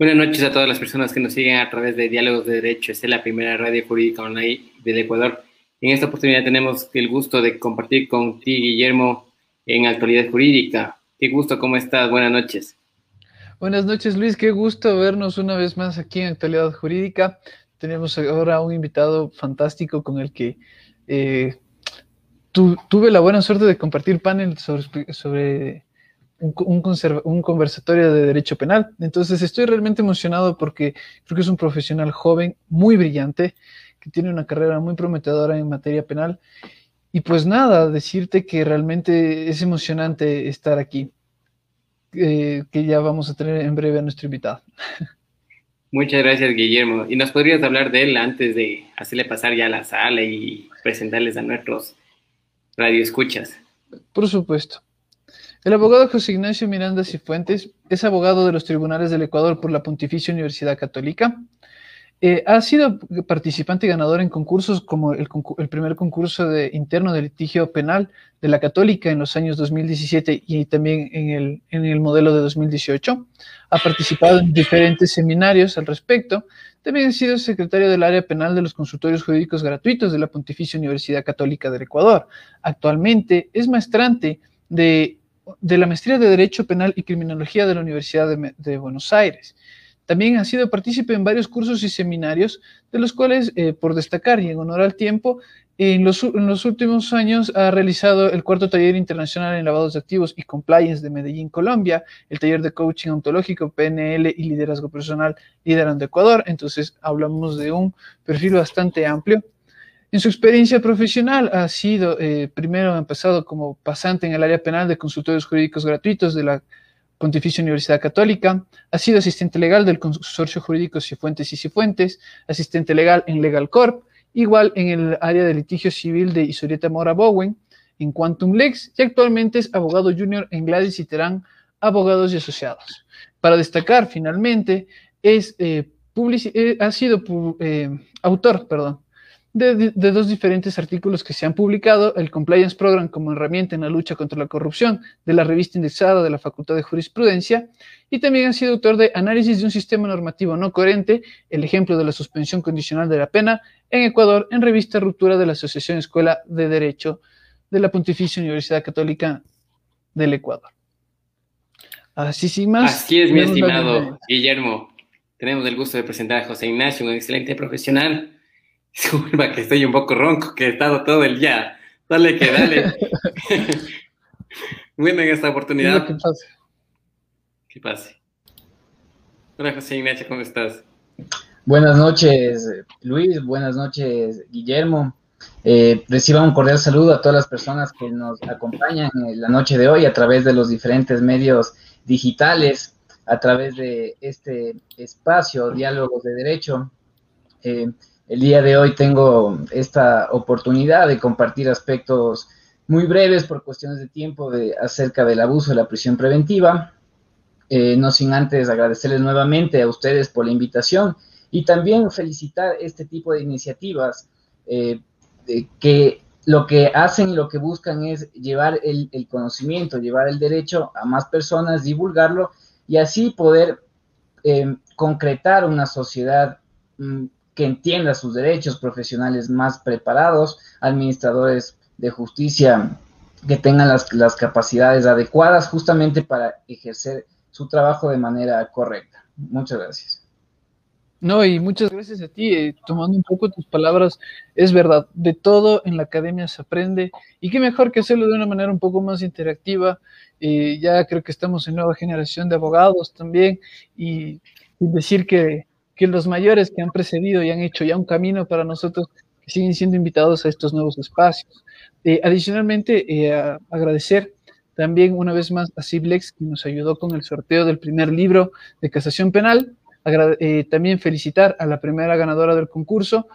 Buenas noches a todas las personas que nos siguen a través de Diálogos de Derecho. Esta es la primera radio jurídica online del Ecuador. En esta oportunidad tenemos el gusto de compartir con ti, Guillermo, en Actualidad Jurídica. Qué gusto, ¿cómo estás? Buenas noches. Buenas noches, Luis. Qué gusto vernos una vez más aquí en Actualidad Jurídica. Tenemos ahora un invitado fantástico con el que eh, tuve la buena suerte de compartir panel sobre, sobre un, conversatorio de derecho penal. Entonces estoy realmente emocionado porque creo que es un profesional joven, muy brillante, que tiene una carrera muy prometedora en materia penal. Y pues nada, decirte que realmente es emocionante estar aquí, eh, que ya vamos a tener en breve a nuestro invitado. Muchas gracias, Guillermo. ¿Y nos podrías hablar de él antes de hacerle pasar ya a la sala y presentarles a nuestros radioescuchas? Por supuesto. El abogado José Ignacio Miranda Cifuentes es abogado de los tribunales del Ecuador por la Pontificia Universidad Católica. Eh, ha sido participante y ganador en concursos como el, primer concurso de, interno de litigio penal de la Católica en los años 2017 y también en el, en el modelo de 2018. Ha participado en diferentes seminarios al respecto. También ha sido secretario del área penal de los consultorios jurídicos gratuitos de la Pontificia Universidad Católica del Ecuador. Actualmente es maestrante de de la Maestría de Derecho Penal y Criminología de la Universidad de, Buenos Aires. También ha sido partícipe en varios cursos y seminarios, de los cuales, eh, por destacar y en honor al tiempo, en los, últimos años ha realizado el cuarto taller internacional en lavados de activos y compliance de Medellín, Colombia, el taller de coaching ontológico, PNL y liderazgo personal Liderando Ecuador. Entonces, hablamos de un perfil bastante amplio. En su experiencia profesional ha sido, eh, primero ha empezado como pasante en el área penal de consultorios jurídicos gratuitos de la Pontificia Universidad Católica, ha sido asistente legal del Consorcio Jurídico Cifuentes y Cifuentes, asistente legal en Legal Corp, igual en el área de litigio civil de Isorieta Mora Bowen, en Quantum Lex, y actualmente es abogado junior en Gladys y Terán, abogados y asociados. Para destacar, finalmente, es, eh, eh, ha sido autor, perdón, de, dos diferentes artículos que se han publicado, el Compliance Program como herramienta en la lucha contra la corrupción de la revista indexada de la Facultad de Jurisprudencia, y también ha sido autor de Análisis de un sistema normativo no coherente, el ejemplo de la suspensión condicional de la pena en Ecuador, en revista Ruptura de la Asociación Escuela de Derecho de la Pontificia Universidad Católica del Ecuador. Así sin más. Así es, mi estimado Guillermo. Tenemos el gusto de presentar a José Ignacio, un excelente profesional Disculpa que estoy un poco ronco, que he estado todo el día. Dale que dale. bueno, en esta oportunidad. Que pase. Que pase. Hola José Ignacio, ¿cómo estás? Buenas noches, Luis. Buenas noches, Guillermo. Eh, reciba un cordial saludo a todas las personas que nos acompañan en la noche de hoy a través de los diferentes medios digitales, a través de este espacio, Diálogos de Derecho. Eh, el día de hoy tengo esta oportunidad de compartir aspectos muy breves por cuestiones de tiempo acerca del abuso de la prisión preventiva. Eh, no sin antes agradecerles nuevamente a ustedes por la invitación y también felicitar este tipo de iniciativas eh, que lo que hacen y lo que buscan es llevar el, conocimiento, llevar el derecho a más personas, divulgarlo y así poder eh, concretar una sociedad mm, que entienda sus derechos, profesionales más preparados, administradores de justicia que tengan las, las capacidades adecuadas justamente para ejercer su trabajo de manera correcta. Muchas gracias. No, y muchas gracias a ti. Eh, tomando un poco tus palabras, es verdad, de todo en la academia se aprende y qué mejor que hacerlo de una manera un poco más interactiva. Eh, ya creo que estamos en nueva generación de abogados también y decir que que los mayores que han precedido y han hecho ya un camino para nosotros siguen siendo invitados a estos nuevos espacios. Eh, adicionalmente, eh, agradecer también una vez más a Ciblex, que nos ayudó con el sorteo del primer libro de casación penal. Eh, también felicitar a la primera ganadora del concurso,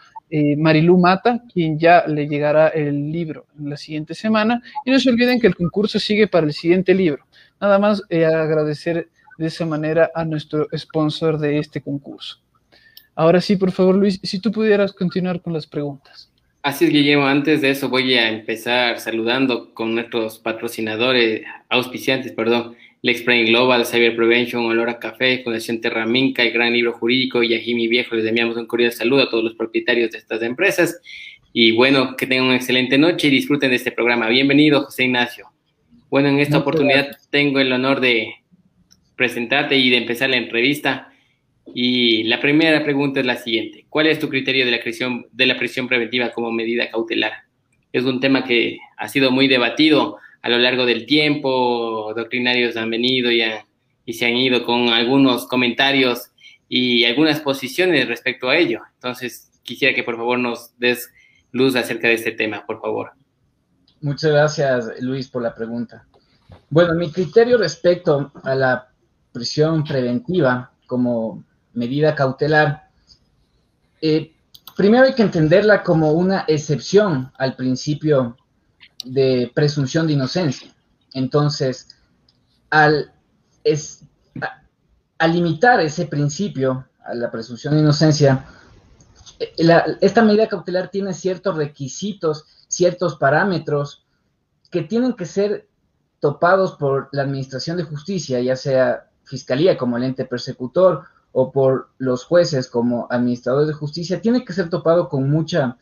Marilú Mata, quien ya le llegará el libro en la siguiente semana. Y no se olviden que el concurso sigue para el siguiente libro. Nada más agradecer de esa manera a nuestro sponsor de este concurso. Ahora sí, por favor, Luis, si tú pudieras continuar con las preguntas. Así es, Guillermo. Antes de eso voy a empezar saludando con nuestros patrocinadores, auspiciantes, perdón, Lex Brain Global, Cyber Prevention, Olora Café, Fundación Terra Minca, el Gran Libro Jurídico y a Jimmy Viejo. Les enviamos un cordial saludo a todos los propietarios de estas empresas. Y bueno, que tengan una excelente noche y disfruten de este programa. Bienvenido, José Ignacio. Bueno, en esta oportunidad tengo el honor de presentarte y de empezar la entrevista. Y la primera pregunta es la siguiente. ¿Cuál es tu criterio de la, prisión, de la prisión preventiva como medida cautelar? Es un tema que ha sido muy debatido a lo largo del tiempo. Doctrinarios han venido y, y se han ido con algunos comentarios y algunas posiciones respecto a ello. Entonces, quisiera que por favor nos des luz acerca de este tema, por favor. Muchas gracias, Luis, por la pregunta. Bueno, mi criterio respecto a la prisión preventiva como medida cautelar, eh, primero hay que entenderla como una excepción al principio de presunción de inocencia. Entonces, al, al limitar ese principio a la presunción de inocencia, esta medida cautelar tiene ciertos requisitos, ciertos parámetros que tienen que ser topados por la Administración de Justicia, ya sea Fiscalía como el ente persecutor o por los jueces como administradores de justicia, tiene que ser topado con mucha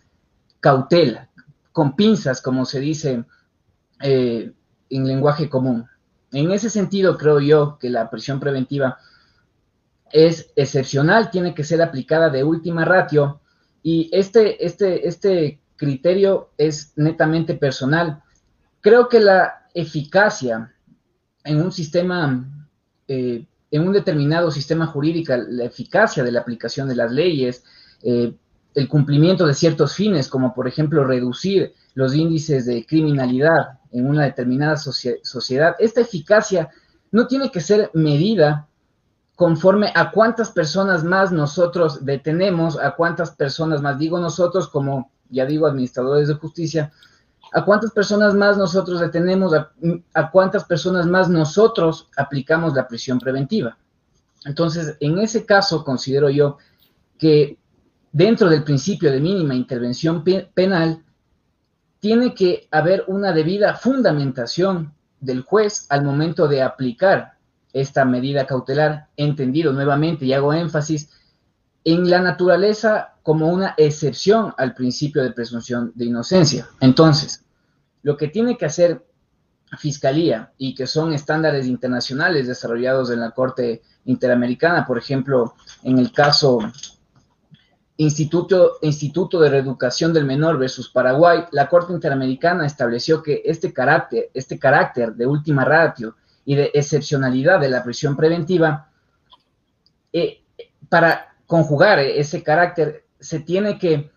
cautela, con pinzas, como se dice eh, en lenguaje común. En ese sentido, creo yo que la prisión preventiva es excepcional, tiene que ser aplicada de última ratio y este, este, este criterio es netamente personal. Creo que la eficacia en un sistema, eh, en un determinado sistema jurídico, la eficacia de la aplicación de las leyes, eh, el cumplimiento de ciertos fines, como por ejemplo reducir los índices de criminalidad en una determinada sociedad, esta eficacia no tiene que ser medida conforme a cuántas personas más nosotros detenemos, a cuántas personas más, digo nosotros como, ya digo, administradores de justicia, a cuántas personas más nosotros detenemos, a, cuántas personas más nosotros aplicamos la prisión preventiva. Entonces, en ese caso, considero yo que dentro del principio de mínima intervención penal, tiene que haber una debida fundamentación del juez al momento de aplicar esta medida cautelar, entendido nuevamente y hago énfasis en la naturaleza como una excepción al principio de presunción de inocencia. Entonces, lo que tiene que hacer Fiscalía y que son estándares internacionales desarrollados en la Corte Interamericana, por ejemplo, en el caso Instituto, Instituto de Reeducación del Menor versus Paraguay, la Corte Interamericana estableció que este carácter, este carácter de última ratio y de excepcionalidad de la prisión preventiva, eh, para conjugar ese carácter se tiene que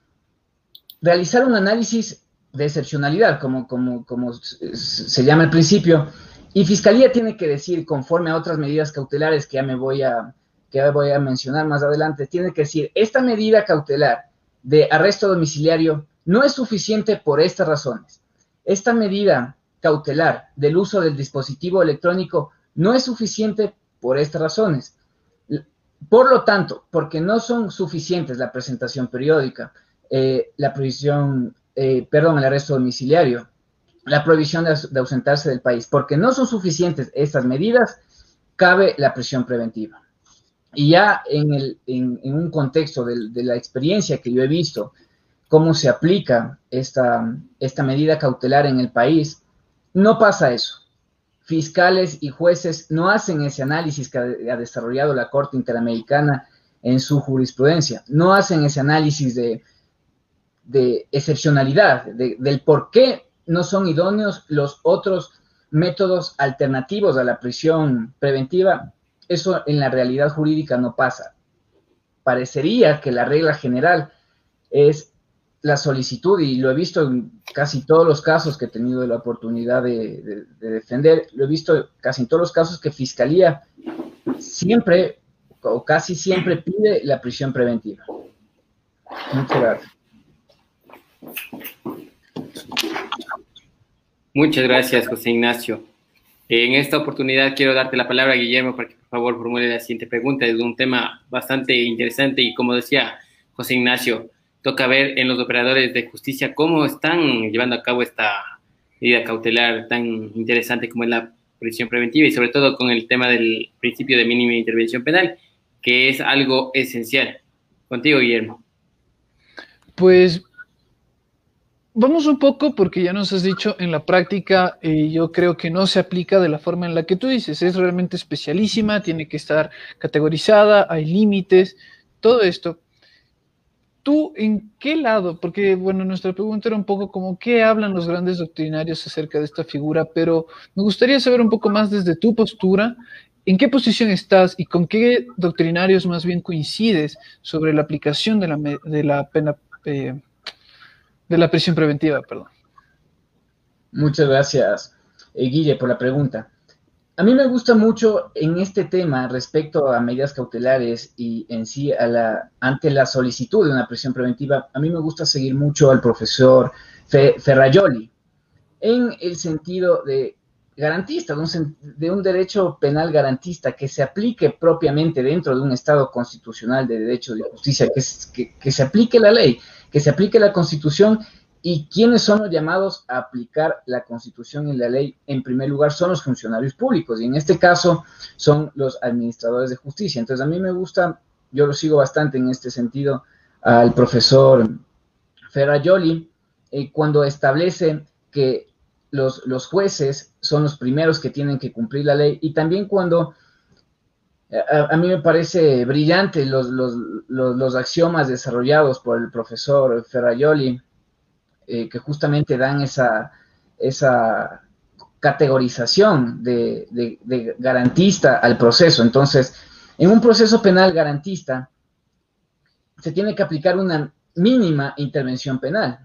realizar un análisis de excepcionalidad, como, como, como se llama al principio, y Fiscalía tiene que decir, conforme a otras medidas cautelares que ya me voy a, que voy a mencionar más adelante, tiene que decir, esta medida cautelar de arresto domiciliario no es suficiente por estas razones. Esta medida cautelar del uso del dispositivo electrónico no es suficiente por estas razones. Por lo tanto, porque no son suficientes la presentación periódica, eh, la prohibición, eh, perdón, el arresto domiciliario, la prohibición de, ausentarse del país, porque no son suficientes estas medidas, cabe la prisión preventiva. Y ya en, el, en, un contexto de, la experiencia que yo he visto, cómo se aplica esta, esta medida cautelar en el país, no pasa eso. Fiscales y jueces no hacen ese análisis que ha desarrollado la Corte Interamericana en su jurisprudencia. No hacen ese análisis de, excepcionalidad, del por qué no son idóneos los otros métodos alternativos a la prisión preventiva. Eso en la realidad jurídica no pasa. Parecería que la regla general es la solicitud, y lo he visto en casi todos los casos que he tenido la oportunidad de, defender, lo he visto casi en todos los casos que Fiscalía siempre o casi siempre pide la prisión preventiva. Muchas gracias. Muchas gracias, José Ignacio. En esta oportunidad quiero darte la palabra, Guillermo, para que por favor formule la siguiente pregunta. Es un tema bastante interesante y como decía José Ignacio, toca ver en los operadores de justicia cómo están llevando a cabo esta medida cautelar tan interesante como es la prisión preventiva y sobre todo con el tema del principio de mínima intervención penal, que es algo esencial. Contigo, Guillermo. Pues vamos un poco porque ya nos has dicho en la práctica, eh, yo creo que no se aplica de la forma en la que tú dices, es realmente especialísima, tiene que estar categorizada, hay límites, todo esto. ¿Tú en qué lado? Porque, bueno, nuestra pregunta era un poco como, ¿qué hablan los grandes doctrinarios acerca de esta figura? Pero me gustaría saber un poco más desde tu postura, ¿en qué posición estás y con qué doctrinarios más bien coincides sobre la aplicación de la, de la pena, eh, de la prisión preventiva? Perdón. Muchas gracias, eh, Guille, por la pregunta. A mí me gusta mucho en este tema respecto a medidas cautelares y en sí a la, ante la solicitud de una prisión preventiva, a mí me gusta seguir mucho al profesor Ferrayoli en el sentido de garantista, de un, derecho penal garantista que se aplique propiamente dentro de un Estado constitucional de derecho de justicia, que se aplique la ley, que se aplique la constitución ¿Y quiénes son los llamados a aplicar la Constitución y la ley? En primer lugar, son los funcionarios públicos y en este caso son los administradores de justicia. Entonces, a mí me gusta, yo lo sigo bastante en este sentido, al profesor Ferrayoli, eh, cuando establece que los, los, jueces son los primeros que tienen que cumplir la ley y también cuando eh, a, mí me parece brillante los, los, los, axiomas desarrollados por el profesor Ferrayoli eh, que justamente dan esa, esa categorización de, garantista al proceso. Entonces, en un proceso penal garantista, se tiene que aplicar una mínima intervención penal.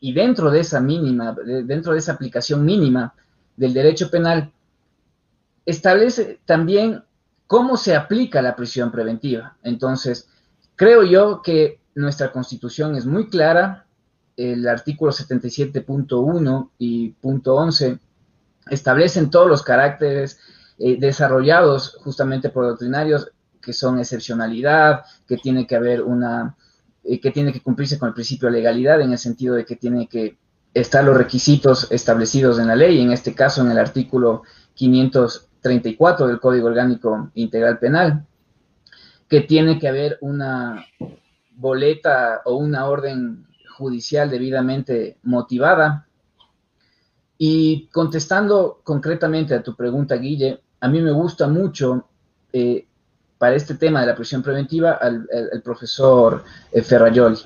Y dentro de esa mínima, dentro de esa aplicación mínima del derecho penal, establece también cómo se aplica la prisión preventiva. Entonces, creo yo que nuestra constitución es muy clara, el artículo 77.1 y punto 11 establecen todos los caracteres eh, desarrollados justamente por doctrinarios que son excepcionalidad, que tiene que haber una, eh, que tiene que cumplirse con el principio de legalidad en el sentido de que tiene que estar los requisitos establecidos en la ley, en este caso en el artículo 534 del Código Orgánico Integral Penal, que tiene que haber una boleta o una orden judicial debidamente motivada. Y contestando concretamente a tu pregunta, Guille, a mí me gusta mucho eh, para este tema de la prisión preventiva al, profesor eh, Ferrayoli.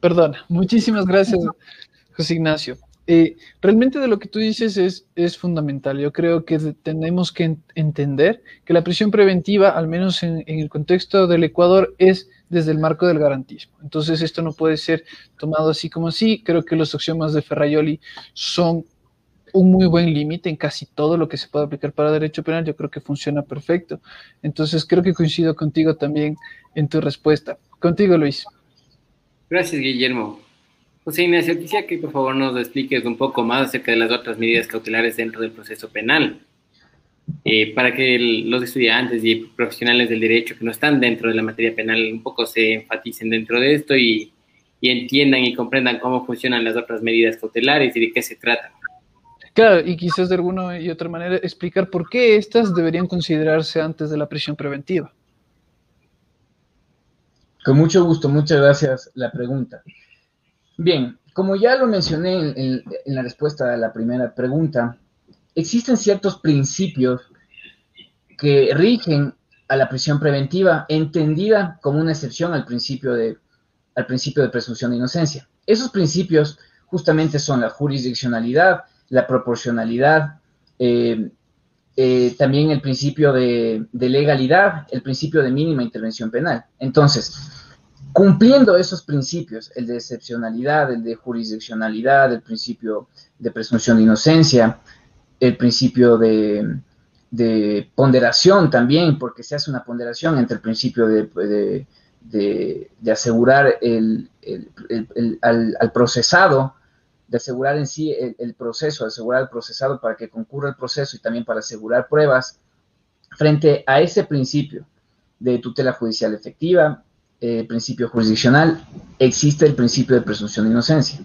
Perdona, muchísimas gracias, José Ignacio. Eh, realmente de lo que tú dices es, fundamental. Yo creo que tenemos que entender que la prisión preventiva, al menos en, el contexto del Ecuador, es desde el marco del garantismo. Entonces esto no puede ser tomado así como así. Creo que los axiomas de Ferraioli son un muy buen límite en casi todo lo que se puede aplicar para derecho penal. Yo creo que funciona perfecto. Entonces creo que coincido contigo también en tu respuesta. Contigo, Luis. Gracias, Guillermo. José Ignacio, quisiera que por favor nos expliques un poco más acerca de las otras medidas cautelares dentro del proceso penal, eh, para que los estudiantes y profesionales del derecho que no están dentro de la materia penal un poco se enfaticen dentro de esto y, entiendan y comprendan cómo funcionan las otras medidas cautelares y de qué se trata. Claro, y quizás de alguna y otra manera explicar por qué estas deberían considerarse antes de la prisión preventiva. Con mucho gusto, muchas gracias la pregunta. Bien, como ya lo mencioné en, la respuesta a la primera pregunta, existen ciertos principios que rigen a la prisión preventiva, entendida como una excepción al principio de, al principio de presunción de inocencia. Esos principios justamente son la jurisdiccionalidad, la proporcionalidad, eh, eh, también el principio de, de, legalidad, el principio de mínima intervención penal. Entonces, cumpliendo esos principios, el de excepcionalidad, el de jurisdiccionalidad, el principio de presunción de inocencia, el principio de, ponderación también, porque se hace una ponderación entre el principio de, asegurar al, procesado, de asegurar en sí el, proceso, de asegurar el procesado para que concurra el proceso y también para asegurar pruebas, frente a ese principio de tutela judicial efectiva, eh, principio jurisdiccional, existe el principio de presunción de inocencia.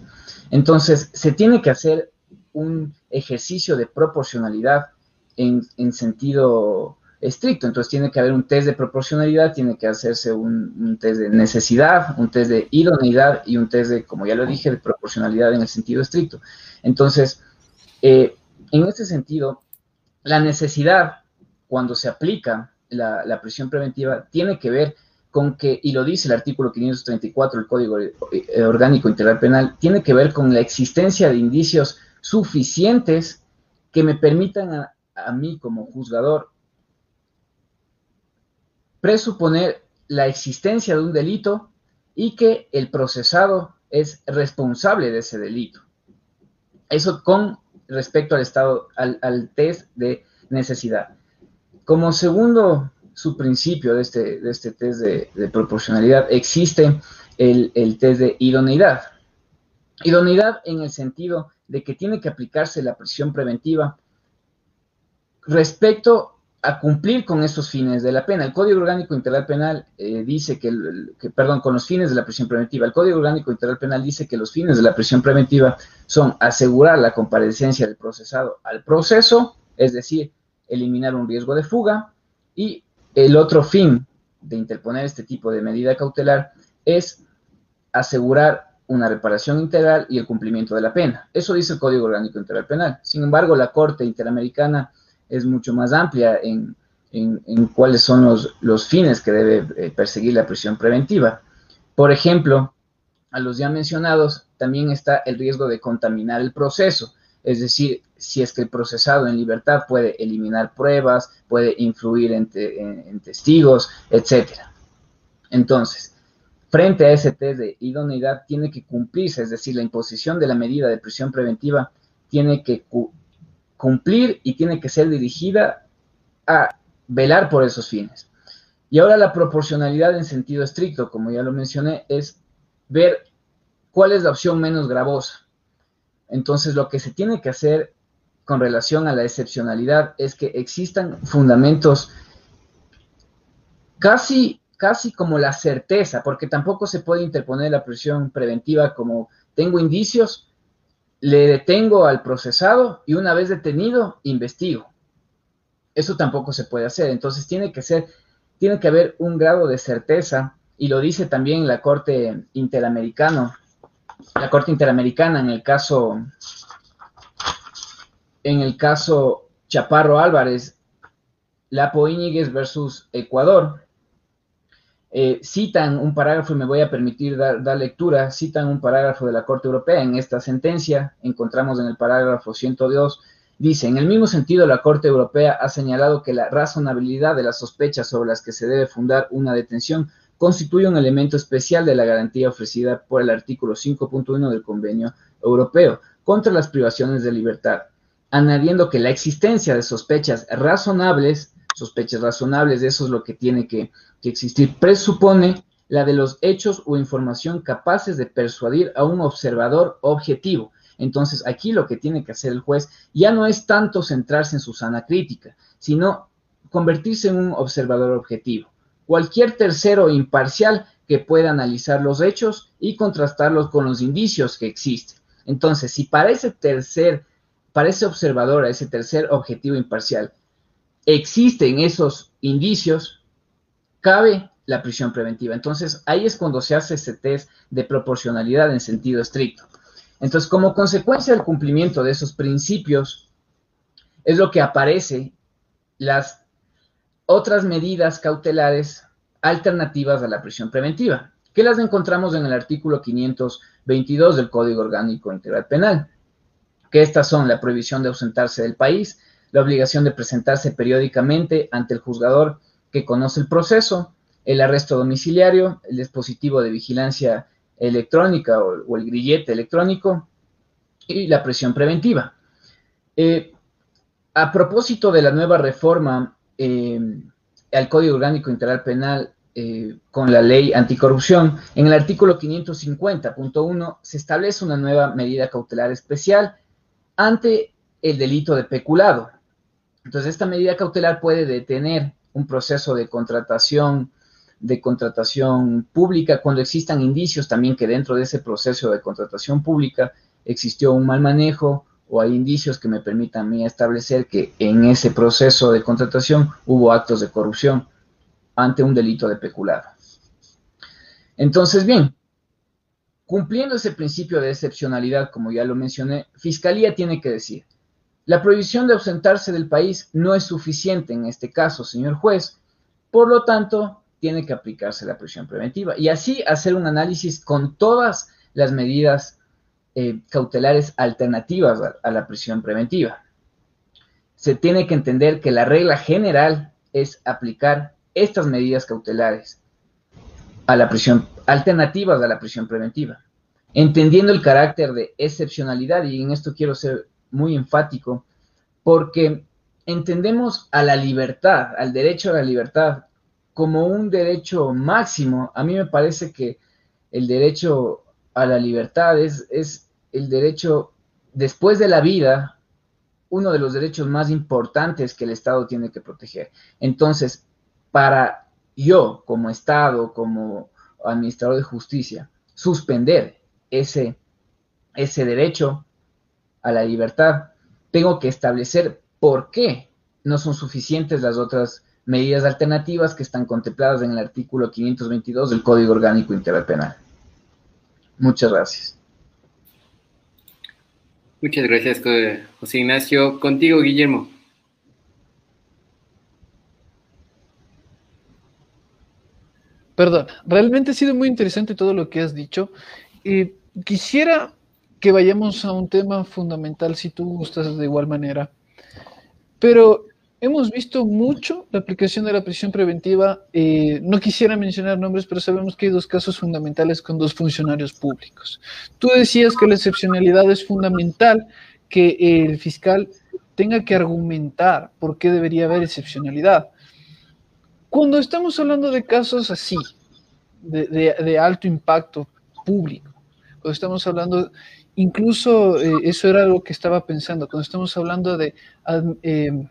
Entonces, se tiene que hacer un ejercicio de proporcionalidad en, sentido estricto. Entonces, tiene que haber un test de proporcionalidad, tiene que hacerse un, test de necesidad, un test de idoneidad y un test de, como ya lo dije, de proporcionalidad en el sentido estricto. Entonces, eh, en este sentido, la necesidad, cuando se aplica la, la prisión preventiva, tiene que ver con que, y lo dice el artículo 534 del Código eh, Orgánico Integral Penal, tiene que ver con la existencia de indicios suficientes que me permitan a, a mí como juzgador presuponer la existencia de un delito y que el procesado es responsable de ese delito. Eso con respecto al estado, al, al test de necesidad. Como segundo su principio de este, de este test de, proporcionalidad, existe el, test de idoneidad. Idoneidad en el sentido de que tiene que aplicarse la prisión preventiva respecto a cumplir con estos fines de la pena. El Código Orgánico Integral Penal eh, dice que, que, perdón, con los fines de la prisión preventiva, el Código Orgánico Integral Penal dice que los fines de la prisión preventiva son asegurar la comparecencia del procesado al proceso, es decir, eliminar un riesgo de fuga, y el otro fin de interponer este tipo de medida cautelar es asegurar una reparación integral y el cumplimiento de la pena. Eso dice el Código Orgánico Integral Penal. Sin embargo, la Corte Interamericana es mucho más amplia en, cuáles son los, los, fines que debe eh, perseguir la prisión preventiva. Por ejemplo, a los ya mencionados, también está el riesgo de contaminar el proceso es decir, si es que el procesado en libertad puede eliminar pruebas, puede influir en, testigos, etc. Entonces, frente a ese test de idoneidad tiene que cumplirse, es decir, la imposición de la medida de prisión preventiva tiene que cumplir y tiene que ser dirigida a velar por esos fines. Y ahora la proporcionalidad en sentido estricto, como ya lo mencioné, es ver cuál es la opción menos gravosa. Entonces, lo que se tiene que hacer con relación a la excepcionalidad es que existan fundamentos casi, casi como la certeza, porque tampoco se puede interponer la prisión preventiva como tengo indicios, le detengo al procesado y una vez detenido, investigo. Eso tampoco se puede hacer. Entonces, tiene que ser, tiene que haber un grado de certeza, y lo dice también la Corte Interamericana la Corte Interamericana en el caso en el caso Chaparro Álvarez, Lapo Íñiguez versus Ecuador, eh, citan un parágrafo, y me voy a permitir dar, dar, lectura, citan un parágrafo de la Corte Europea. En esta sentencia, encontramos en el parágrafo 102, dice, en el mismo sentido, la Corte Europea ha señalado que la razonabilidad de las sospechas sobre las que se debe fundar una detención constituye un elemento especial de la garantía ofrecida por el artículo 5.1 del Convenio Europeo contra las privaciones de libertad, añadiendo que la existencia de sospechas razonables, sospechas razonables, eso es lo que tiene que, existir, presupone la de los hechos o información capaces de persuadir a un observador objetivo. Entonces, aquí lo que tiene que hacer el juez ya no es tanto centrarse en su sana crítica, sino convertirse en un observador objetivo cualquier tercero imparcial que pueda analizar los hechos y contrastarlos con los indicios que existen. Entonces, si para ese tercer, para ese observador, ese tercer objetivo imparcial, existen esos indicios, cabe la prisión preventiva. Entonces, ahí es cuando se hace ese test de proporcionalidad en sentido estricto. Entonces, como consecuencia del cumplimiento de esos principios, es lo que aparece las otras medidas cautelares alternativas a la prisión preventiva, que las encontramos en el artículo 522 del Código Orgánico Integral Penal, que estas son la prohibición de ausentarse del país, la obligación de presentarse periódicamente ante el juzgador que conoce el proceso, el arresto domiciliario, el dispositivo de vigilancia electrónica o, el grillete electrónico y la prisión preventiva. Eh, a propósito de la nueva reforma al Código Orgánico Integral Penal eh, con la ley anticorrupción, en el artículo 550.1 se establece una nueva medida cautelar especial ante el delito de peculado. Entonces, esta medida cautelar puede detener un proceso de contratación de contratación pública, cuando existan indicios también que dentro de ese proceso de contratación pública existió un mal manejo o hay indicios que me permitan a mí establecer que en ese proceso de contratación hubo actos de corrupción ante un delito de peculado. Entonces, bien, cumpliendo ese principio de excepcionalidad, como ya lo mencioné, Fiscalía tiene que decir, la prohibición de ausentarse del país no es suficiente en este caso, señor juez, por lo tanto, tiene que aplicarse la prisión preventiva y así hacer un análisis con todas las medidas eh, cautelares alternativas a la prisión preventiva. Se tiene que entender que la regla general es aplicar estas medidas cautelares a la prisión, alternativas a la prisión preventiva, entendiendo el carácter de excepcionalidad, y en esto quiero ser muy enfático, porque entendemos a la libertad, al derecho a la libertad, como un derecho máximo. A mí me parece que el derecho a la libertad es, es el derecho, después de la vida, uno de los derechos más importantes que el Estado tiene que proteger. Entonces, para yo, como Estado, como administrador de justicia, suspender ese, ese derecho a la libertad, tengo que establecer por qué no son suficientes las otras medidas alternativas que están contempladas en el artículo 522 del Código Orgánico Integral Penal. Muchas gracias. Muchas gracias, José Ignacio. Contigo, Guillermo. Perdón, realmente ha sido muy interesante todo lo que has dicho. y quisiera que vayamos a un tema fundamental, si tú gustas de igual manera. Pero hemos visto mucho la aplicación de la prisión preventiva. Eh, no quisiera mencionar nombres, pero sabemos que hay dos casos fundamentales con dos funcionarios públicos. Tú decías que la excepcionalidad es fundamental, que el fiscal tenga que argumentar por qué debería haber excepcionalidad. Cuando estamos hablando de casos así, de, alto impacto público, cuando estamos hablando, incluso eh, eso era algo que estaba pensando, cuando estamos hablando de... Eh,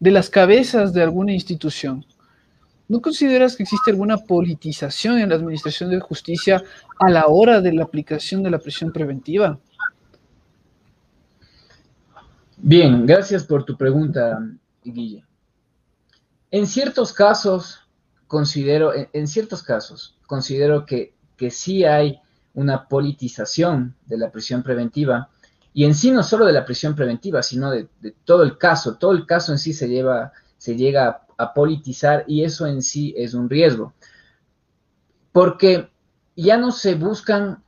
de las cabezas de alguna institución. ¿No consideras que existe alguna politización en la administración de justicia a la hora de la aplicación de la prisión preventiva? Bien, gracias por tu pregunta, Guille. En ciertos casos, considero, en ciertos casos, considero que, que sí hay una politización de la prisión preventiva, y en sí no solo de la prisión preventiva, sino de, todo el caso. Todo el caso en sí se, lleva, se llega a, politizar y eso en sí es un riesgo. Porque ya no se buscan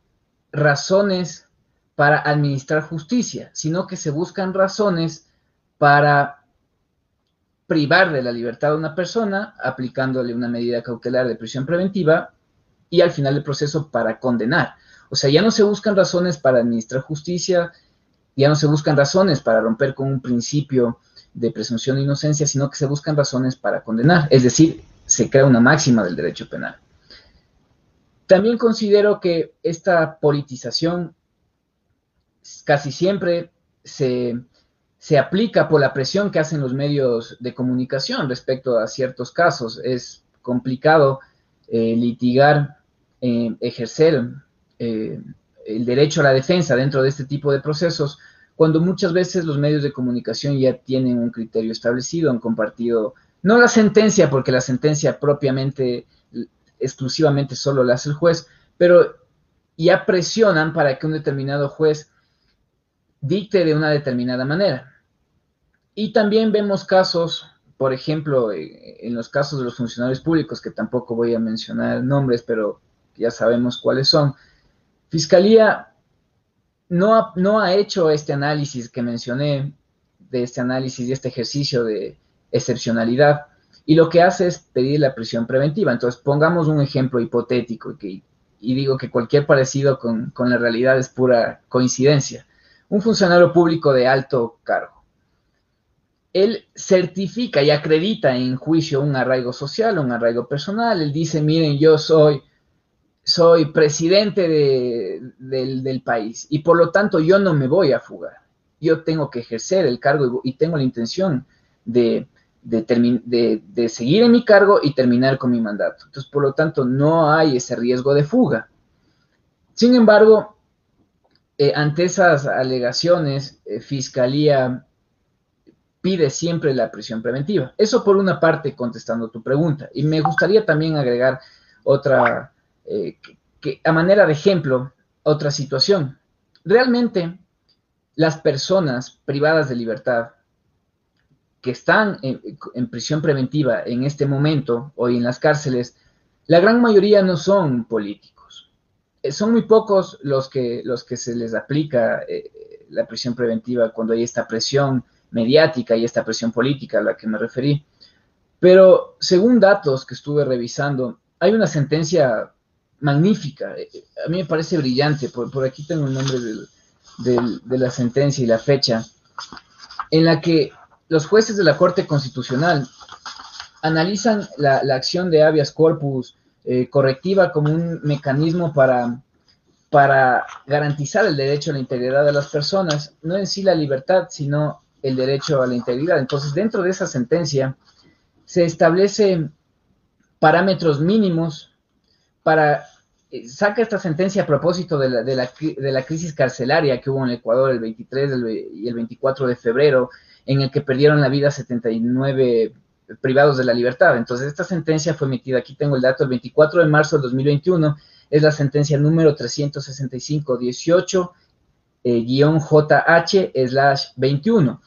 razones para administrar justicia, sino que se buscan razones para privar de la libertad a una persona, aplicándole una medida cautelar de prisión preventiva y al final del proceso para condenar. O sea, ya no se buscan razones para administrar justicia, ya no se buscan razones para romper con un principio de presunción de inocencia, sino que se buscan razones para condenar, es decir, se crea una máxima del derecho penal. También considero que esta politización casi siempre se, aplica por la presión que hacen los medios de comunicación respecto a ciertos casos. Es complicado eh, litigar, eh, ejercer eh, el derecho a la defensa dentro de este tipo de procesos, cuando muchas veces los medios de comunicación ya tienen un criterio establecido, han compartido, no la sentencia, porque la sentencia propiamente, exclusivamente solo la hace el juez, pero ya presionan para que un determinado juez dicte de una determinada manera. Y también vemos casos, por ejemplo, eh, en los casos de los funcionarios públicos, que tampoco voy a mencionar nombres, pero ya sabemos cuáles son, Fiscalía no ha, hecho este análisis que mencioné, de este análisis y este ejercicio de excepcionalidad, y lo que hace es pedir la prisión preventiva. Entonces, pongamos un ejemplo hipotético y digo que cualquier parecido con, con la realidad es pura coincidencia. Un funcionario público de alto cargo. Él certifica y acredita en juicio un arraigo social, un arraigo personal. Él dice, miren, yo soy soy presidente del, país y por lo tanto yo no me voy a fugar. Yo tengo que ejercer el cargo y, tengo la intención de, de, de, seguir en mi cargo y terminar con mi mandato. Entonces, por lo tanto, no hay ese riesgo de fuga. Sin embargo, eh, ante esas alegaciones, eh, Fiscalía pide siempre la prisión preventiva. Eso por una parte, contestando tu pregunta. Y me gustaría también agregar otra, eh, a manera de ejemplo, otra situación. Realmente, las personas privadas de libertad que están en, prisión preventiva en este momento, hoy en las cárceles, la gran mayoría no son políticos. Eh, son muy pocos los que, los que se les aplica eh, la prisión preventiva cuando hay esta presión mediática y esta presión política a la que me referí. Pero según datos que estuve revisando, hay una sentencia magnífica. Eh, a mí me parece brillante. Por, aquí tengo el nombre de la sentencia y la fecha, en la que los jueces de la Corte Constitucional analizan la, acción de habeas corpus eh, correctiva como un mecanismo para, para garantizar el derecho a la integridad de las personas, no en sí la libertad, sino el derecho a la integridad. Entonces, dentro de esa sentencia se establecen parámetros mínimos para eh, saca esta sentencia a propósito de la, de, la, de la, crisis carcelaria que hubo en Ecuador el 23 y el 24 de febrero, en el que perdieron la vida 79 privados de la libertad. Entonces, esta sentencia fue emitida, aquí tengo el dato, el 24 de marzo del 2021, es la sentencia número 365-18, JH 21.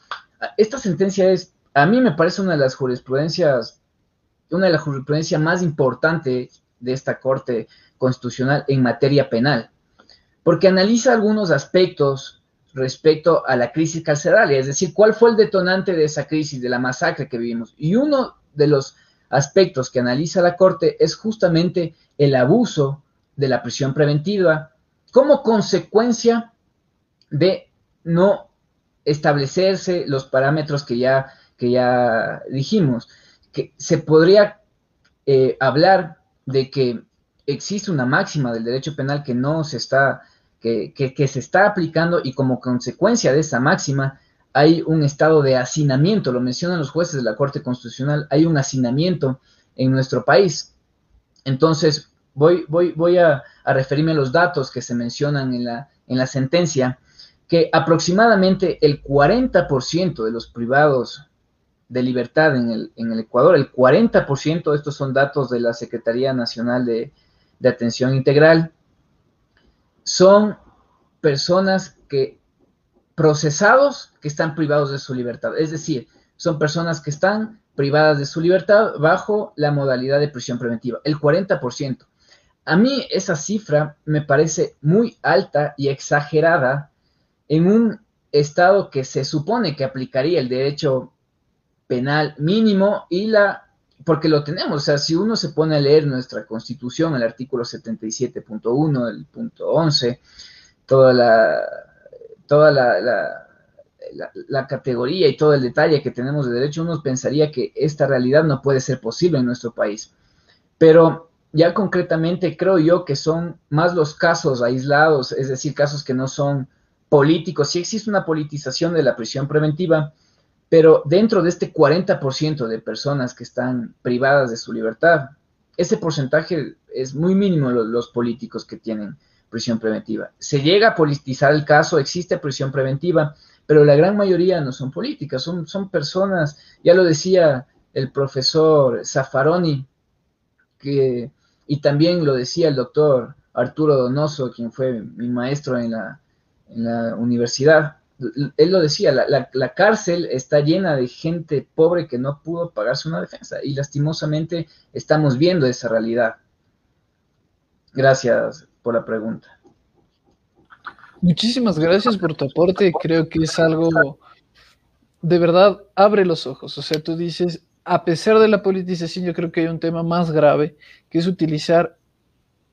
Esta sentencia es, a mí me parece una de las jurisprudencias, una de las jurisprudencias más importantes de esta Corte Constitucional en materia penal, porque analiza algunos aspectos respecto a la crisis carceraria, es decir, cuál fue el detonante de esa crisis, de la masacre que vivimos. Y uno de los aspectos que analiza la Corte es justamente el abuso de la prisión preventiva como consecuencia de no establecerse los parámetros que ya, que ya dijimos, que se podría eh, hablar de que existe una máxima del derecho penal que no se está que, se está aplicando y como consecuencia de esa máxima hay un estado de hacinamiento, lo mencionan los jueces de la Corte Constitucional, hay un hacinamiento en nuestro país. Entonces, voy, voy, voy a, referirme a los datos que se mencionan en la, en la sentencia, que aproximadamente el 40% de los privados de libertad en el, en el Ecuador, el 40%, estos son datos de la Secretaría Nacional de, de Atención Integral, son personas que procesados que están privados de su libertad. Es decir, son personas que están privadas de su libertad bajo la modalidad de prisión preventiva, el 40%. A mí esa cifra me parece muy alta y exagerada en un estado que se supone que aplicaría el derecho penal mínimo y la porque lo tenemos, o sea, si uno se pone a leer nuestra constitución, el artículo 77.1, el punto 11, toda la, toda la, la, categoría y todo el detalle que tenemos de derecho, uno pensaría que esta realidad no puede ser posible en nuestro país. Pero ya concretamente creo yo que son más los casos aislados, es decir, casos que no son políticos. Si existe una politización de la prisión preventiva, pero dentro de este 40% de personas que están privadas de su libertad, ese porcentaje es muy mínimo los, políticos que tienen prisión preventiva. Se llega a politizar el caso, existe prisión preventiva, pero la gran mayoría no son políticas, son, son personas, ya lo decía el profesor Zaffaroni, que, y también lo decía el doctor Arturo Donoso, quien fue mi maestro en la, en la universidad, él lo decía, la, cárcel está llena de gente pobre que no pudo pagarse una defensa y lastimosamente estamos viendo esa realidad. Gracias por la pregunta. Muchísimas gracias por tu aporte. Creo que es algo, de verdad, abre los ojos. O sea, tú dices, a pesar de la politización, yo creo que hay un tema más grave, que es utilizar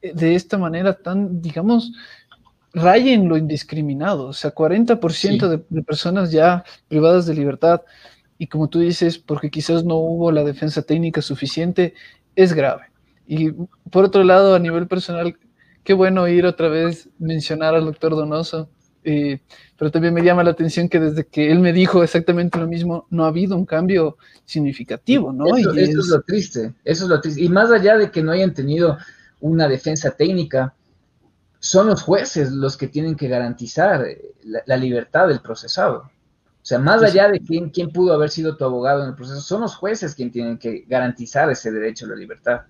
de esta manera tan, digamos, rayen lo indiscriminado, o sea, 40% de, personas ya privadas de libertad y como tú dices, porque quizás no hubo la defensa técnica suficiente, es grave. Y por otro lado, a nivel personal, qué bueno ir otra vez mencionar al doctor Donoso, Eh, pero también me llama la atención que desde que él me dijo exactamente lo mismo, no ha habido un cambio significativo, ¿no? Eso, es... lo triste, eso es lo triste. Y más allá de que no hayan tenido una defensa técnica, son los jueces los que tienen que garantizar la, libertad del procesado. O sea, más allá de quién, quién pudo haber sido tu abogado en el proceso, son los jueces quienes tienen que garantizar ese derecho a la libertad.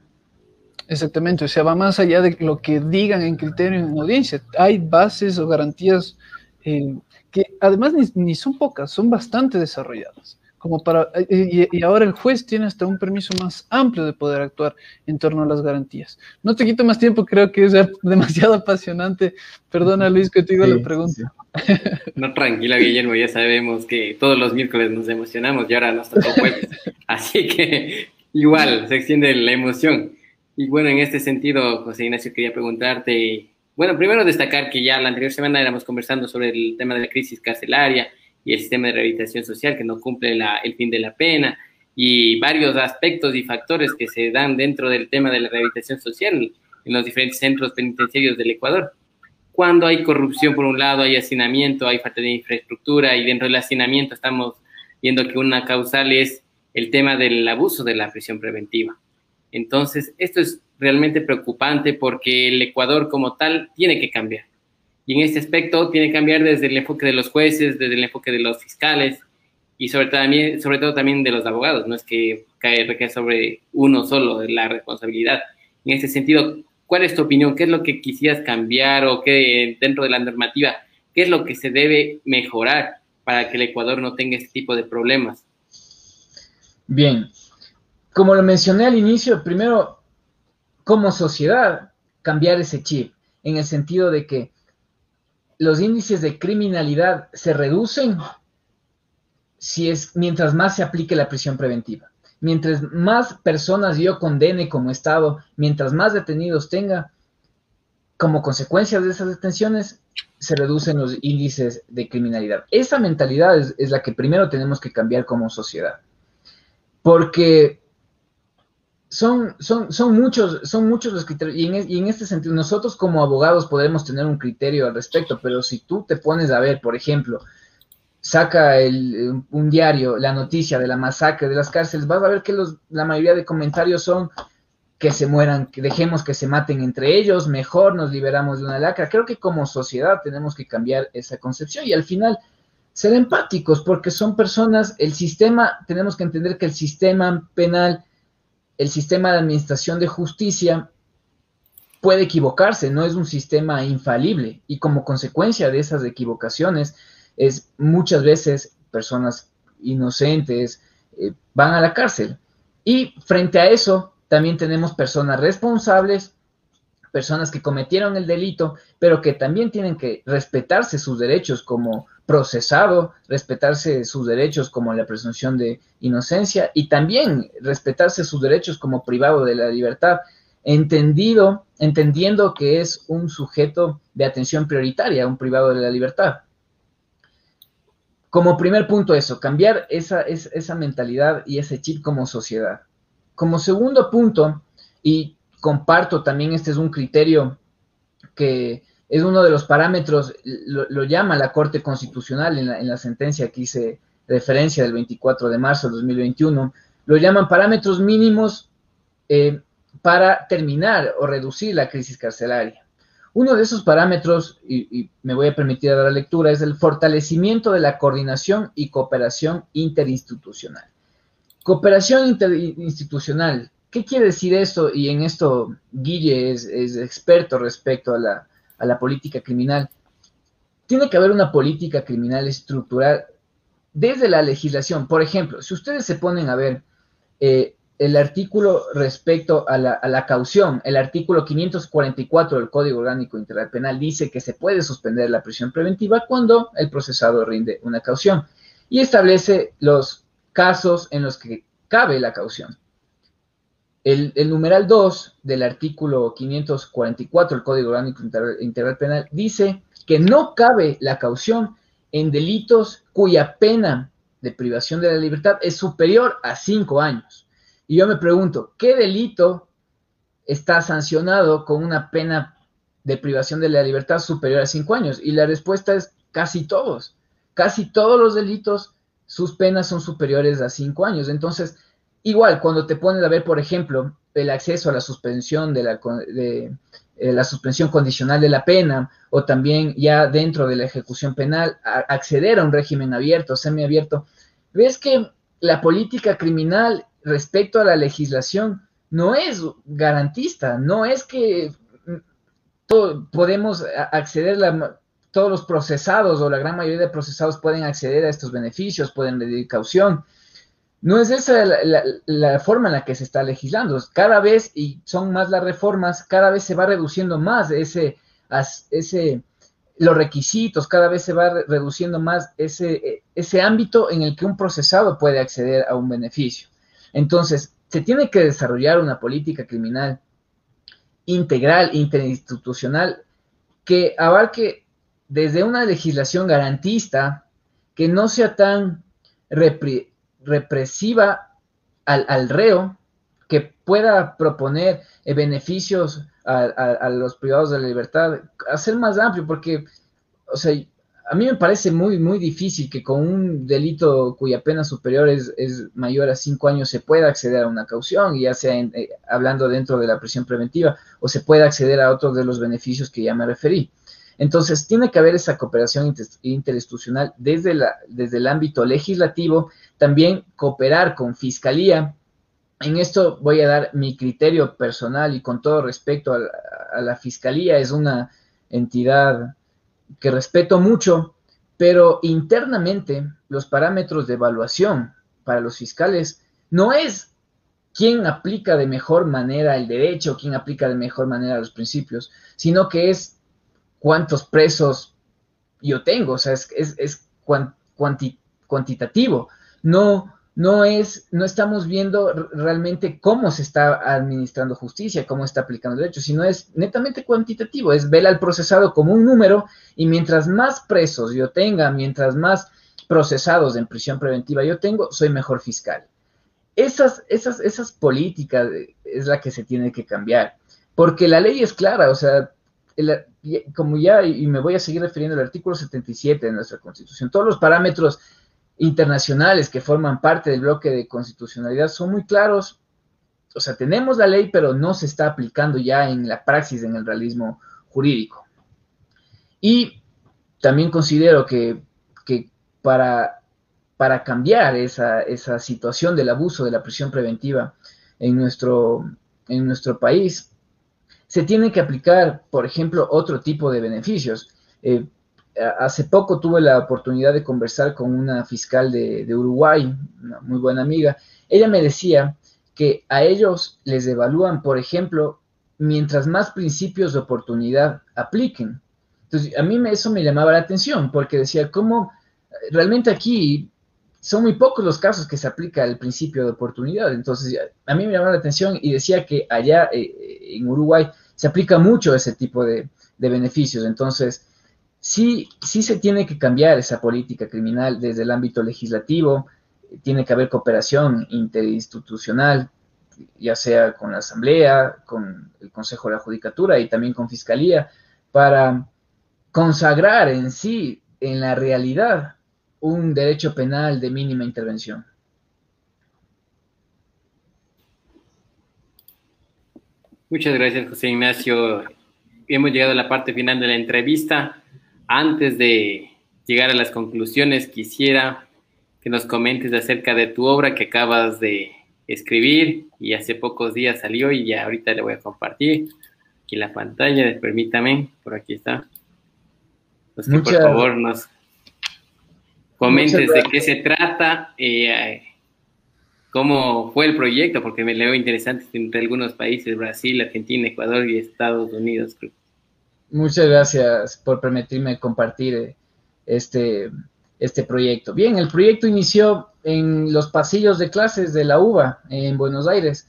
Exactamente, o sea, va más allá de lo que digan en criterio en audiencia. Hay bases o garantías eh, que además ni, son pocas, son bastante desarrolladas. Como para, eh, y, ahora el juez tiene hasta un permiso más amplio de poder actuar en torno a las garantías. No te quito más tiempo, creo que es demasiado apasionante. Perdona Luis que te digo la pregunta. No, tranquila Guillermo, ya sabemos que todos los miércoles nos emocionamos y ahora nos tocó jueves. Así que igual se extiende la emoción. Y bueno, en este sentido, José Ignacio, quería preguntarte, bueno, primero destacar que ya la anterior semana éramos conversando sobre el tema de la crisis carcelaria y el sistema de rehabilitación social que no cumple el fin de la pena y varios aspectos y factores que se dan dentro del tema de la rehabilitación social en los diferentes centros penitenciarios del Ecuador. Cuando hay corrupción por un lado, hay hacinamiento, hay falta de infraestructura y dentro del hacinamiento estamos viendo que una causal es el tema del abuso de la prisión preventiva. Entonces, esto es realmente preocupante porque el Ecuador como tal tiene que cambiar. Y en este aspecto tiene que cambiar desde el enfoque de los jueces, desde el enfoque de los fiscales y sobre todo también, de los abogados. No es que cae, sobre uno solo la responsabilidad. En este sentido, ¿cuál es tu opinión? ¿Qué es lo que quisieras cambiar o qué dentro de la normativa, qué es lo que se debe mejorar para que el Ecuador no tenga este tipo de problemas? Bien, como lo mencioné al inicio, primero, como sociedad, cambiar ese chip, en el sentido de que los índices de criminalidad se reducen si es mientras más se aplique la prisión preventiva. Mientras más personas yo condene como Estado, mientras más detenidos tenga, como consecuencia de esas detenciones, se reducen los índices de criminalidad. Esa mentalidad es, es la que primero tenemos que cambiar como sociedad. Porque son, son, son, muchos, son muchos los criterios, y en, y en, este sentido, nosotros como abogados podemos tener un criterio al respecto, pero si tú te pones a ver, por ejemplo, saca el, un diario la noticia de la masacre de las cárceles, vas a ver que los, la mayoría de comentarios son que se mueran, que dejemos que se maten entre ellos, mejor nos liberamos de una lacra. Creo que como sociedad tenemos que cambiar esa concepción y al final ser empáticos, porque son personas, el sistema, tenemos que entender que el sistema penal el sistema de administración de justicia puede equivocarse, no es un sistema infalible y como consecuencia de esas equivocaciones es muchas veces personas inocentes eh, van a la cárcel. Y frente a eso también tenemos personas responsables, personas que cometieron el delito, pero que también tienen que respetarse sus derechos como procesado, respetarse sus derechos como la presunción de inocencia y también respetarse sus derechos como privado de la libertad, entendido, entendiendo que es un sujeto de atención prioritaria, un privado de la libertad. Como primer punto eso, cambiar esa, esa mentalidad y ese chip como sociedad. Como segundo punto, y comparto también, este es un criterio que es uno de los parámetros, lo, llama la Corte Constitucional en la, sentencia que hice referencia del 24 de marzo de 2021, lo llaman parámetros mínimos eh, para terminar o reducir la crisis carcelaria. Uno de esos parámetros, y, me voy a permitir dar la lectura, es el fortalecimiento de la coordinación y cooperación interinstitucional. Cooperación interinstitucional, ¿qué quiere decir esto? Y en esto Guille es experto respecto a la, política criminal. Tiene que haber una política criminal estructural desde la legislación. Por ejemplo, si ustedes se ponen a ver eh, el artículo respecto a la, caución, el artículo 544 del Código Orgánico Integral Penal dice que se puede suspender la prisión preventiva cuando el procesado rinde una caución y establece los casos en los que cabe la caución. El, numeral 2 del artículo 544 del Código Orgánico Integral Penal dice que no cabe la caución en delitos cuya pena de privación de la libertad es superior a cinco años. Y yo me pregunto, ¿qué delito está sancionado con una pena de privación de la libertad superior a cinco años? Y la respuesta es casi todos, casi todos los delitos, sus penas son superiores a cinco años. Entonces, igual, cuando te pones a ver, por ejemplo, el acceso a la suspensión de la, de, eh, la suspensión condicional de la pena o también ya dentro de la ejecución penal acceder a un régimen abierto, semiabierto, ves que la política criminal respecto a la legislación no es garantista, no es que mm, podemos acceder, a todos los procesados o la gran mayoría de procesados pueden acceder a estos beneficios, pueden pedir caución. No es esa la, forma en la que se está legislando. Cada vez, y son más las reformas, cada vez se va reduciendo más ese, ese, los requisitos, cada vez se va reduciendo más ese, ese ámbito en el que un procesado puede acceder a un beneficio. Entonces, se tiene que desarrollar una política criminal integral, interinstitucional, que abarque desde una legislación garantista, que no sea tan represiva al, reo, que pueda proponer eh, beneficios a, los privados de la libertad, hacer más amplio, porque, o sea, a mí me parece muy, muy difícil que con un delito cuya pena superior es, mayor a cinco años se pueda acceder a una caución, ya sea eh, hablando dentro de la prisión preventiva, o se pueda acceder a otros de los beneficios que ya me referí. Entonces, tiene que haber esa cooperación interinstitucional desde, la, desde el ámbito legislativo, también cooperar con fiscalía. En esto voy a dar mi criterio personal y con todo respeto a la fiscalía, es una entidad que respeto mucho, pero internamente los parámetros de evaluación para los fiscales no es quién aplica de mejor manera el derecho, quién aplica de mejor manera los principios, sino que es cuántos presos yo tengo, o sea, es, cuantitativo, no, no es, no estamos viendo realmente cómo se está administrando justicia, cómo está aplicando derecho, sino es netamente cuantitativo, es ver al procesado como un número y mientras más presos yo tenga, mientras más procesados en prisión preventiva yo tengo, soy mejor fiscal. Esas, esas, esas políticas es la que se tiene que cambiar, porque la ley es clara, o sea, como ya, y me voy a seguir refiriendo al artículo 77 de nuestra Constitución, todos los parámetros internacionales que forman parte del bloque de constitucionalidad son muy claros. O sea, tenemos la ley, pero no se está aplicando ya en la praxis, en el realismo jurídico. Y también considero que, para, para, cambiar esa, esa, situación del abuso de la prisión preventiva en nuestro, en nuestro país, se tiene que aplicar, por ejemplo, otro tipo de beneficios. Eh, hace poco tuve la oportunidad de conversar con una fiscal de, Uruguay, una muy buena amiga. Ella me decía que a ellos les evalúan, por ejemplo, mientras más principios de oportunidad apliquen. Entonces, a mí eso me llamaba la atención, porque decía, ¿cómo realmente aquí son muy pocos los casos que se aplica el principio de oportunidad? Entonces, a mí me llamaba la atención y decía que allá eh, en Uruguay se aplica mucho ese tipo de, beneficios. Entonces, sí, sí se tiene que cambiar esa política criminal desde el ámbito legislativo, tiene que haber cooperación interinstitucional, ya sea con la Asamblea, con el Consejo de la Judicatura y también con Fiscalía, para consagrar en sí, en la realidad, un derecho penal de mínima intervención. Muchas gracias, José Ignacio. Hemos llegado a la parte final de la entrevista. Antes de llegar a las conclusiones, quisiera que nos comentes acerca de tu obra que acabas de escribir y hace pocos días salió y ya ahorita le voy a compartir aquí la pantalla, permítame, por aquí está. Por favor nos comentes de qué se trata. Eh, cómo fue el proyecto, porque me leo interesante entre algunos países, Brasil, Argentina, Ecuador y Estados Unidos. Muchas gracias por permitirme compartir eh, este, este proyecto. Bien, el proyecto inició en los pasillos de clases de la UBA en Buenos Aires.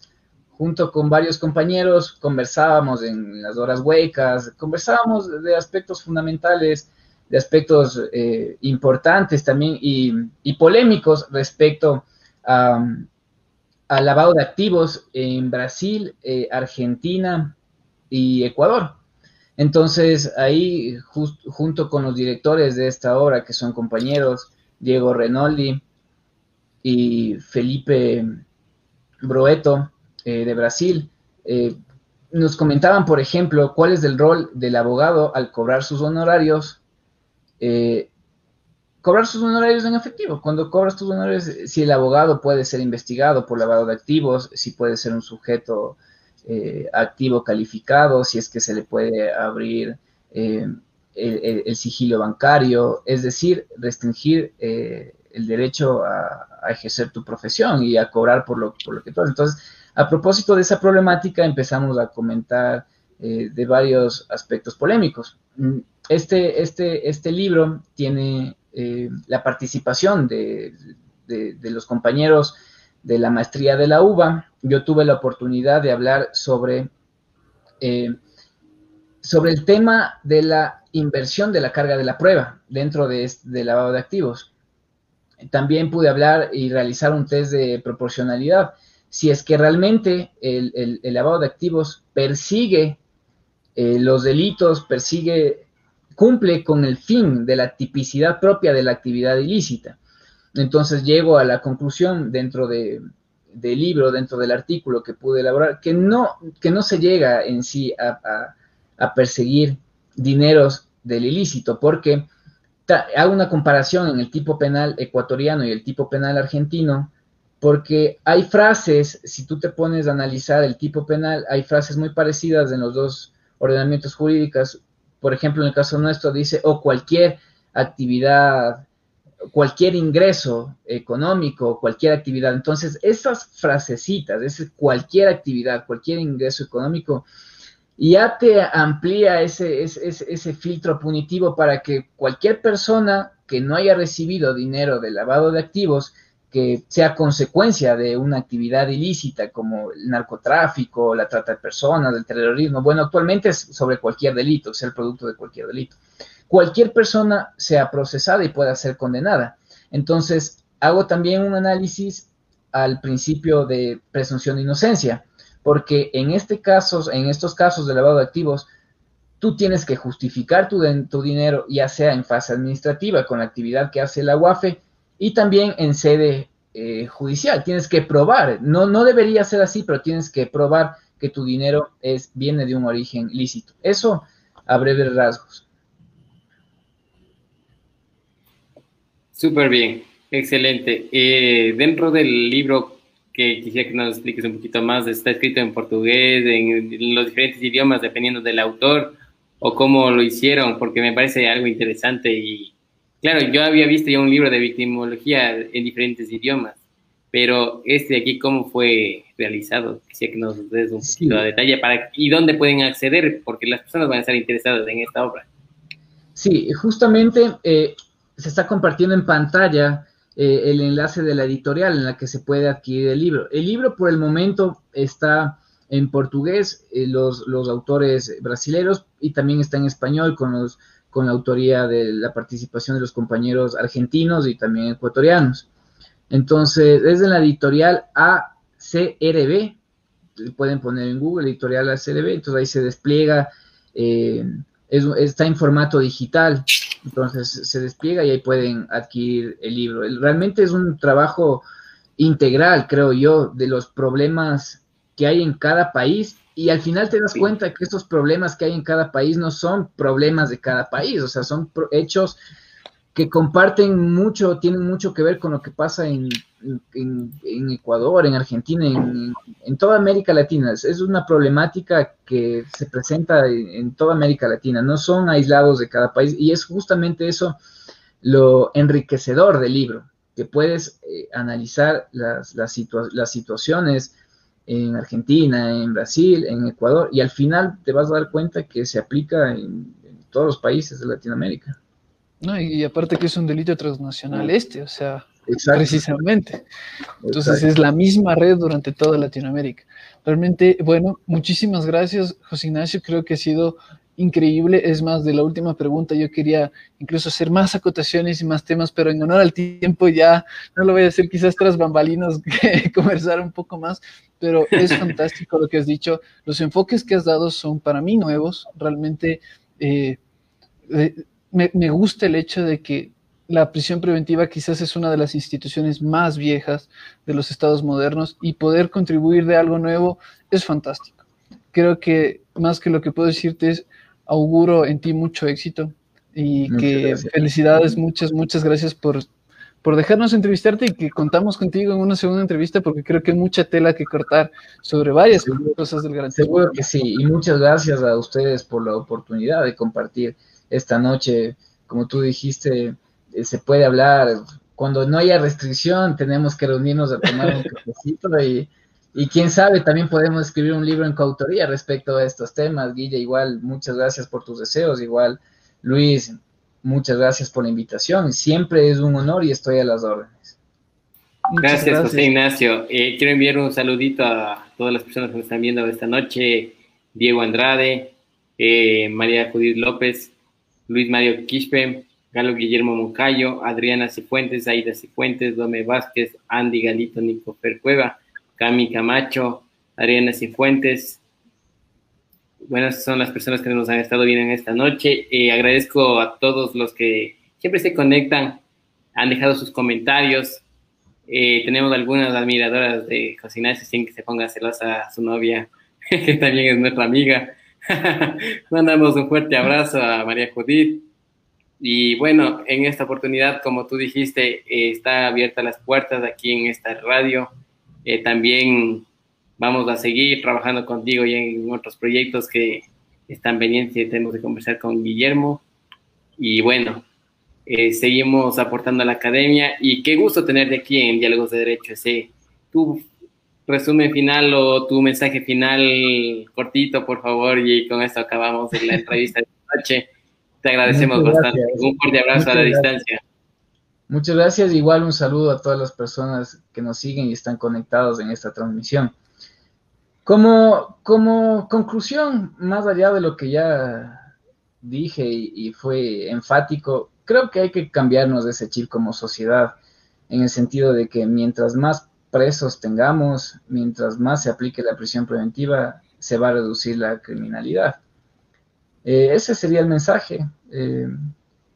Junto con varios compañeros conversábamos en las horas huecas, conversábamos de aspectos fundamentales, de aspectos eh, importantes también y, y polémicos respecto a, al lavado de activos en Brasil, eh, Argentina y Ecuador. Entonces, ahí, junto con los directores de esta obra, que son compañeros, Diego Renoldi y Felipe Broeto, eh, de Brasil, eh, nos comentaban, por ejemplo, cuál es el rol del abogado al cobrar sus honorarios. Cobrar sus honorarios en efectivo. Cuando cobras tus honorarios, si el abogado puede ser investigado por lavado de activos, si puede ser un sujeto eh, activo calificado, si es que se le puede abrir eh, el, sigilo bancario, es decir, restringir eh, el derecho a, ejercer tu profesión y a cobrar por lo, por lo que tú haces. Entonces, a propósito de esa problemática, empezamos a comentar de varios aspectos polémicos. Mm, este, este, este libro tiene la participación de, los compañeros de la maestría de la UBA, yo tuve la oportunidad de hablar sobre, eh, sobre el tema de la inversión de la carga de la prueba dentro de, de lavado de activos. También pude hablar y realizar un test de proporcionalidad. Si es que realmente el, lavado de activos persigue eh, los delitos, persigue, cumple con el fin de la tipicidad propia de la actividad ilícita. Entonces llego a la conclusión dentro de, del libro, dentro del artículo que pude elaborar, que no, que no se llega en sí a, perseguir dineros del ilícito, porque hago una comparación en el tipo penal ecuatoriano y el tipo penal argentino, porque hay frases, si tú te pones a analizar el tipo penal, hay frases muy parecidas en los dos ordenamientos jurídicos. Por ejemplo, en el caso nuestro dice, o cualquier actividad cualquier ingreso económico, cualquier actividad. Entonces, esas frasecitas, es cualquier actividad, cualquier ingreso económico, ya te amplía ese, ese, ese, filtro punitivo para que cualquier persona que no haya recibido dinero de lavado de activos, que sea consecuencia de una actividad ilícita como el narcotráfico, la trata de personas, el terrorismo, bueno, actualmente es sobre cualquier delito, sea el producto de cualquier delito cualquier persona sea procesada y pueda ser condenada. Entonces, hago también un análisis al principio de presunción de inocencia, porque en este caso, en estos casos de lavado de activos, tú tienes que justificar tu, tu dinero, ya sea en fase administrativa con la actividad que hace la UAFE y también en sede eh, judicial. Tienes que probar, no, no debería ser así, pero tienes que probar que tu dinero es, viene de un origen lícito. Eso a breves rasgos. Súper bien, excelente. Eh, dentro del libro que quisiera que nos expliques un poquito más, está escrito en portugués, en, los diferentes idiomas, dependiendo del autor o cómo lo hicieron, porque me parece algo interesante y claro, yo había visto ya un libro de victimología en diferentes idiomas, pero este de aquí, ¿cómo fue realizado? Quisiera que nos des un poquito de detalle para y dónde pueden acceder, porque las personas van a estar interesadas en esta obra. Sí, justamente eh, se está compartiendo en pantalla eh, el enlace de la editorial en la que se puede adquirir el libro. El libro por el momento está en portugués, eh, los, los, autores brasileños, y también está en español con, los, con la autoría de la participación de los compañeros argentinos y también ecuatorianos. Entonces, es la editorial ACRB, pueden poner en Google, editorial ACRB, entonces ahí se despliega, eh, está en formato digital. Entonces se despliega y ahí pueden adquirir el libro. Realmente es un trabajo integral, creo yo, de los problemas que hay en cada país y al final te das cuenta que estos problemas que hay en cada país no son problemas de cada país, o sea, son hechos que comparten mucho, tienen mucho que ver con lo que pasa en, Ecuador, en Argentina, en, toda América Latina. Es, una problemática que se presenta en, toda América Latina, no son aislados de cada país y es justamente eso lo enriquecedor del libro, que puedes eh, analizar las, las, las situaciones en Argentina, en Brasil, en Ecuador, y al final te vas a dar cuenta que se aplica en todos los países de Latinoamérica. No, y, aparte que es un delito transnacional este, o sea, precisamente. Entonces es la misma red durante toda Latinoamérica. Realmente, bueno, muchísimas gracias, José Ignacio. Creo que ha sido increíble. Es más, de la última pregunta yo quería incluso hacer más acotaciones y más temas, pero en honor al tiempo ya no lo voy a hacer quizás tras bambalinos, conversar un poco más, pero es fantástico lo que has dicho. Los enfoques que has dado son para mí nuevos, realmente eh, eh, me, me gusta el hecho de que la prisión preventiva quizás es una de las instituciones más viejas de los estados modernos y poder contribuir de algo nuevo es fantástico. Creo que más que lo que puedo decirte es auguro en ti mucho éxito y que felicidades, muchas, muchas gracias por, por dejarnos entrevistarte y que contamos contigo en una segunda entrevista porque creo que hay mucha tela que cortar sobre varias cosas del gran Seguro que sí, y muchas gracias a ustedes por la oportunidad de compartir esta noche, como tú dijiste, eh, se puede hablar. Cuando no haya restricción, tenemos que reunirnos a tomar un cafecito y, y quién sabe, también podemos escribir un libro en coautoría respecto a estos temas. Guilla, igual, muchas gracias por tus deseos. Igual, Luis, muchas gracias por la invitación. Siempre es un honor y estoy a las órdenes. Gracias, José Ignacio. Eh, quiero enviar un saludito a todas las personas que nos están viendo esta noche. Diego Andrade, eh, María Judith López, Luis Mario Quispe, Galo Guillermo Moncayo, Adriana Cifuentes, Aida Cifuentes, Dome Vázquez, Andy Galito, Nico Cueva, Cami Camacho, Adriana Cifuentes. Buenas son las personas que nos han estado viendo en esta noche. Eh, agradezco a todos los que siempre se conectan, han dejado sus comentarios. Eh, tenemos algunas admiradoras de Ignacio sin que se ponga celosa a su novia, que también es nuestra amiga. Mandamos un fuerte abrazo a María Judith. Y bueno, en esta oportunidad, como tú dijiste, eh, está abierta las puertas aquí en esta radio. Eh, también vamos a seguir trabajando contigo y en otros proyectos que están pendientes y tenemos que conversar con Guillermo. Y bueno, eh, seguimos aportando a la academia y qué gusto tenerte aquí en Diálogos de Derecho. Ese, tu resumen final o tu mensaje final cortito, por favor, y con esto acabamos la entrevista de esta noche. Te agradecemos bastante. Un fuerte abrazo a la distancia. Muchas gracias. Igual un saludo a todas las personas que nos siguen y están conectados en esta transmisión. Como, como conclusión, más allá de lo que ya dije y, fue enfático, creo que hay que cambiarnos de ese chip como sociedad, en el sentido de que mientras más presos tengamos, mientras más se aplique la prisión preventiva, se va a reducir la criminalidad. Eh, ese sería el mensaje. Eh,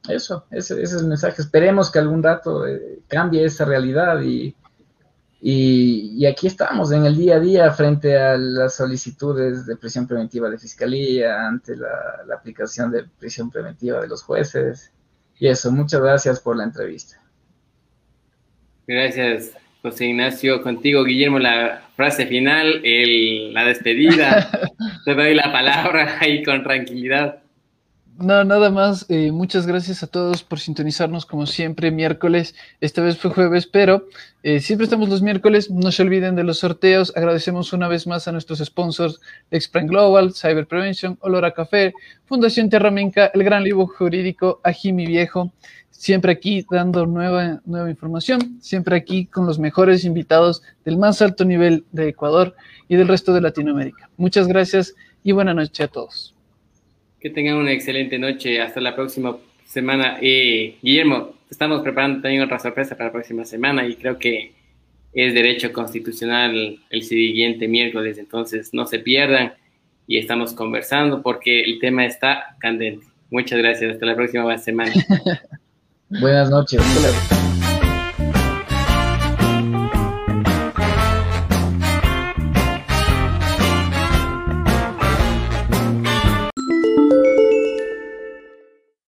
eso, ese, es el mensaje. Esperemos que algún rato eh, cambie esa realidad y, y, aquí estamos en el día a día frente a las solicitudes de prisión preventiva de fiscalía, ante la, la aplicación de prisión preventiva de los jueces. Y eso, muchas gracias por la entrevista. Gracias, José Ignacio. Contigo, Guillermo, la frase final, el, la despedida. Te doy la palabra ahí con tranquilidad. No, nada más. Eh, muchas gracias a todos por sintonizarnos como siempre miércoles. Esta vez fue jueves, pero eh, siempre estamos los miércoles. No se olviden de los sorteos. Agradecemos una vez más a nuestros sponsors Exprime Global, Cyber Prevention, Olora Café, Fundación Terra Minca, El Gran Libro Jurídico, Ajimi Viejo. Siempre aquí dando nueva, nueva información. Siempre aquí con los mejores invitados del más alto nivel de Ecuador y del resto de Latinoamérica. Muchas gracias y buena noche a todos. Que tengan una excelente noche. Hasta la próxima semana. Eh, Guillermo, estamos preparando también otra sorpresa para la próxima semana y creo que es derecho constitucional el siguiente miércoles, entonces no se pierdan y estamos conversando porque el tema está candente. Muchas gracias. Hasta la próxima semana. Buenas noches.